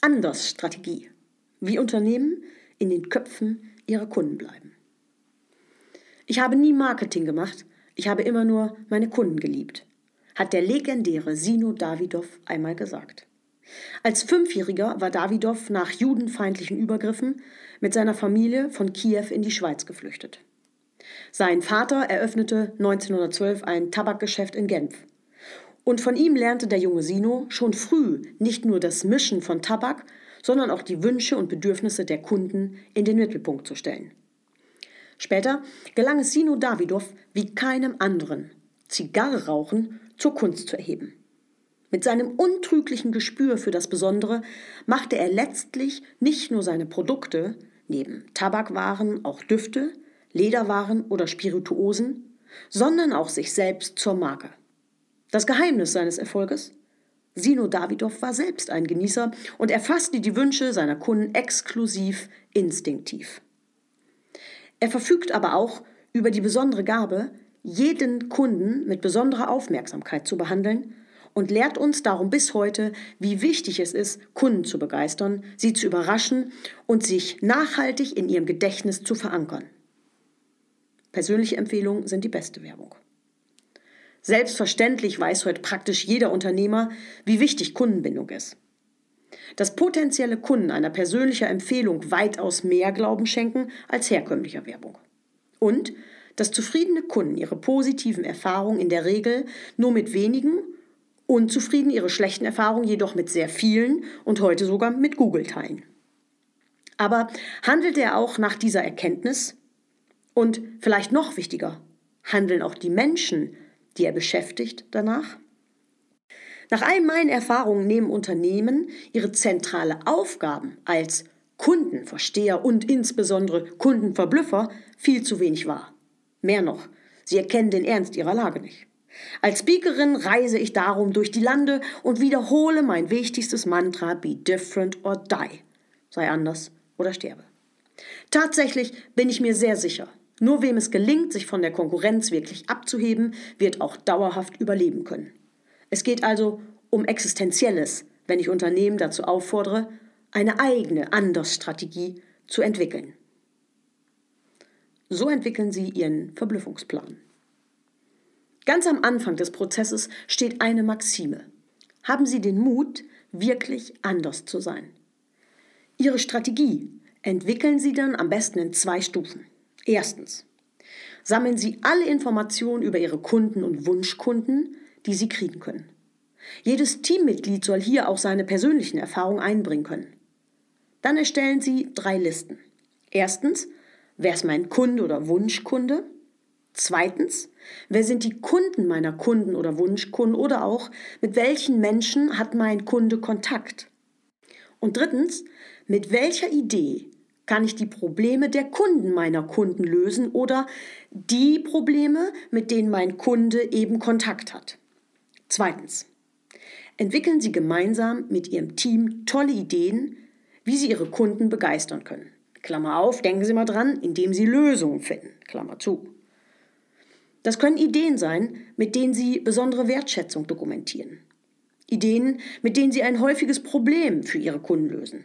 Anders-Strategie. Wie Unternehmen in den Köpfen ihrer Kunden bleiben. Ich habe nie Marketing gemacht, ich habe immer nur meine Kunden geliebt, hat der legendäre Sino Davidow einmal gesagt. Als Fünfjähriger war Davidow nach judenfeindlichen Übergriffen mit seiner Familie von Kiew in die Schweiz geflüchtet. Sein Vater eröffnete 1912 ein Tabakgeschäft in Genf. Und von ihm lernte der junge Sino schon früh nicht nur das Mischen von Tabak, sondern auch die Wünsche und Bedürfnisse der Kunden in den Mittelpunkt zu stellen. Später gelang es Sino Davidow wie keinem anderen, Zigarre rauchen zur Kunst zu erheben. Mit seinem untrüglichen Gespür für das Besondere machte er letztlich nicht nur seine Produkte, neben Tabakwaren auch Düfte, Lederwaren oder Spirituosen, sondern auch sich selbst zur Marke. Das Geheimnis seines Erfolges? Sino Davidow war selbst ein Genießer und erfasste die Wünsche seiner Kunden exklusiv instinktiv. Er verfügt aber auch über die besondere Gabe, jeden Kunden mit besonderer Aufmerksamkeit zu behandeln und lehrt uns darum bis heute, wie wichtig es ist, Kunden zu begeistern, sie zu überraschen und sich nachhaltig in ihrem Gedächtnis zu verankern. Persönliche Empfehlungen sind die beste Werbung. Selbstverständlich weiß heute praktisch jeder Unternehmer, wie wichtig Kundenbindung ist. Dass potenzielle Kunden einer persönlichen Empfehlung weitaus mehr Glauben schenken als herkömmlicher Werbung. Und dass zufriedene Kunden ihre positiven Erfahrungen in der Regel nur mit wenigen Unzufrieden ihre schlechten Erfahrungen jedoch mit sehr vielen und heute sogar mit Google teilen. Aber handelt er auch nach dieser Erkenntnis? Und vielleicht noch wichtiger, handeln auch die Menschen, die er beschäftigt, danach? Nach all meinen Erfahrungen nehmen Unternehmen ihre zentrale Aufgaben als Kundenversteher und insbesondere Kundenverblüffer viel zu wenig wahr. Mehr noch, sie erkennen den Ernst ihrer Lage nicht. Als Speakerin reise ich darum durch die Lande und wiederhole mein wichtigstes Mantra Be different or die. Sei anders oder sterbe. Tatsächlich bin ich mir sehr sicher, nur wem es gelingt, sich von der Konkurrenz wirklich abzuheben, wird auch dauerhaft überleben können. Es geht also um Existenzielles, wenn ich Unternehmen dazu auffordere, eine eigene Andersstrategie zu entwickeln. So entwickeln sie ihren Verblüffungsplan. Ganz am Anfang des Prozesses steht eine Maxime. Haben Sie den Mut, wirklich anders zu sein. Ihre Strategie entwickeln Sie dann am besten in zwei Stufen. Erstens. Sammeln Sie alle Informationen über Ihre Kunden und Wunschkunden, die Sie kriegen können. Jedes Teammitglied soll hier auch seine persönlichen Erfahrungen einbringen können. Dann erstellen Sie drei Listen. Erstens, wer ist mein Kunde oder Wunschkunde? Zweitens, wer sind die Kunden meiner Kunden oder Wunschkunden oder auch mit welchen Menschen hat mein Kunde Kontakt? Und drittens, mit welcher Idee kann ich die Probleme der Kunden meiner Kunden lösen oder die Probleme, mit denen mein Kunde eben Kontakt hat? Zweitens, entwickeln Sie gemeinsam mit Ihrem Team tolle Ideen, wie Sie Ihre Kunden begeistern können. Klammer auf, denken Sie mal dran, indem Sie Lösungen finden. Klammer zu. Das können Ideen sein, mit denen Sie besondere Wertschätzung dokumentieren. Ideen, mit denen Sie ein häufiges Problem für Ihre Kunden lösen.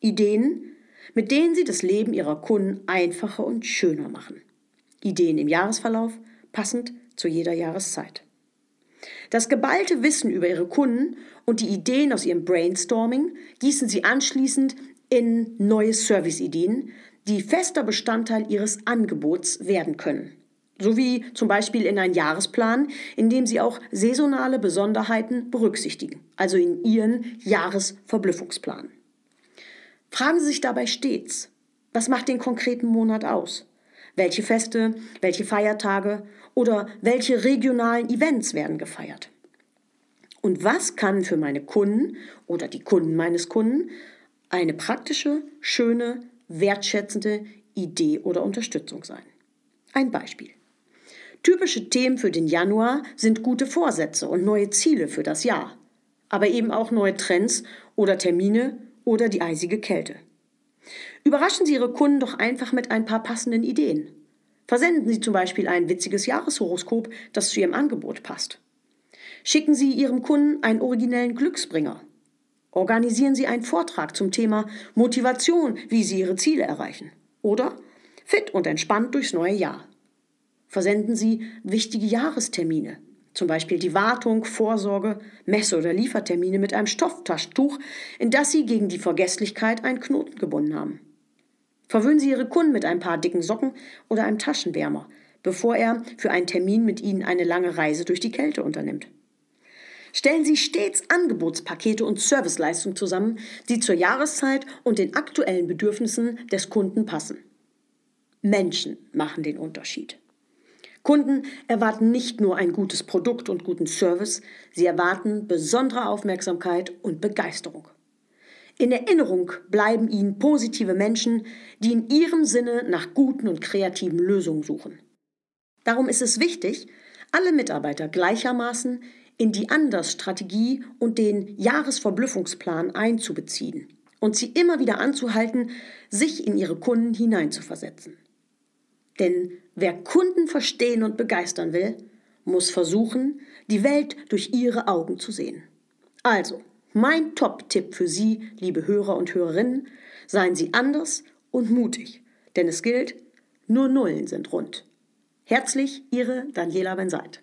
Ideen, mit denen Sie das Leben Ihrer Kunden einfacher und schöner machen. Ideen im Jahresverlauf, passend zu jeder Jahreszeit. Das geballte Wissen über Ihre Kunden und die Ideen aus Ihrem Brainstorming gießen Sie anschließend in neue Serviceideen, die fester Bestandteil Ihres Angebots werden können sowie zum Beispiel in einen Jahresplan, in dem Sie auch saisonale Besonderheiten berücksichtigen, also in Ihren Jahresverblüffungsplan. Fragen Sie sich dabei stets, was macht den konkreten Monat aus? Welche Feste, welche Feiertage oder welche regionalen Events werden gefeiert? Und was kann für meine Kunden oder die Kunden meines Kunden eine praktische, schöne, wertschätzende Idee oder Unterstützung sein? Ein Beispiel. Typische Themen für den Januar sind gute Vorsätze und neue Ziele für das Jahr, aber eben auch neue Trends oder Termine oder die eisige Kälte. Überraschen Sie Ihre Kunden doch einfach mit ein paar passenden Ideen. Versenden Sie zum Beispiel ein witziges Jahreshoroskop, das zu Ihrem Angebot passt. Schicken Sie Ihrem Kunden einen originellen Glücksbringer. Organisieren Sie einen Vortrag zum Thema Motivation, wie Sie Ihre Ziele erreichen. Oder fit und entspannt durchs neue Jahr. Versenden Sie wichtige Jahrestermine, zum Beispiel die Wartung, Vorsorge, Messe- oder Liefertermine mit einem Stofftaschentuch, in das Sie gegen die Vergesslichkeit einen Knoten gebunden haben. Verwöhnen Sie Ihre Kunden mit ein paar dicken Socken oder einem Taschenwärmer, bevor er für einen Termin mit Ihnen eine lange Reise durch die Kälte unternimmt. Stellen Sie stets Angebotspakete und Serviceleistungen zusammen, die zur Jahreszeit und den aktuellen Bedürfnissen des Kunden passen. Menschen machen den Unterschied. Kunden erwarten nicht nur ein gutes Produkt und guten Service, sie erwarten besondere Aufmerksamkeit und Begeisterung. In Erinnerung bleiben ihnen positive Menschen, die in ihrem Sinne nach guten und kreativen Lösungen suchen. Darum ist es wichtig, alle Mitarbeiter gleichermaßen in die Anders-Strategie und den Jahresverblüffungsplan einzubeziehen und sie immer wieder anzuhalten, sich in ihre Kunden hineinzuversetzen. Denn wer Kunden verstehen und begeistern will, muss versuchen, die Welt durch ihre Augen zu sehen. Also, mein Top-Tipp für Sie, liebe Hörer und Hörerinnen, seien Sie anders und mutig, denn es gilt, nur Nullen sind rund. Herzlich, Ihre Daniela Benseit.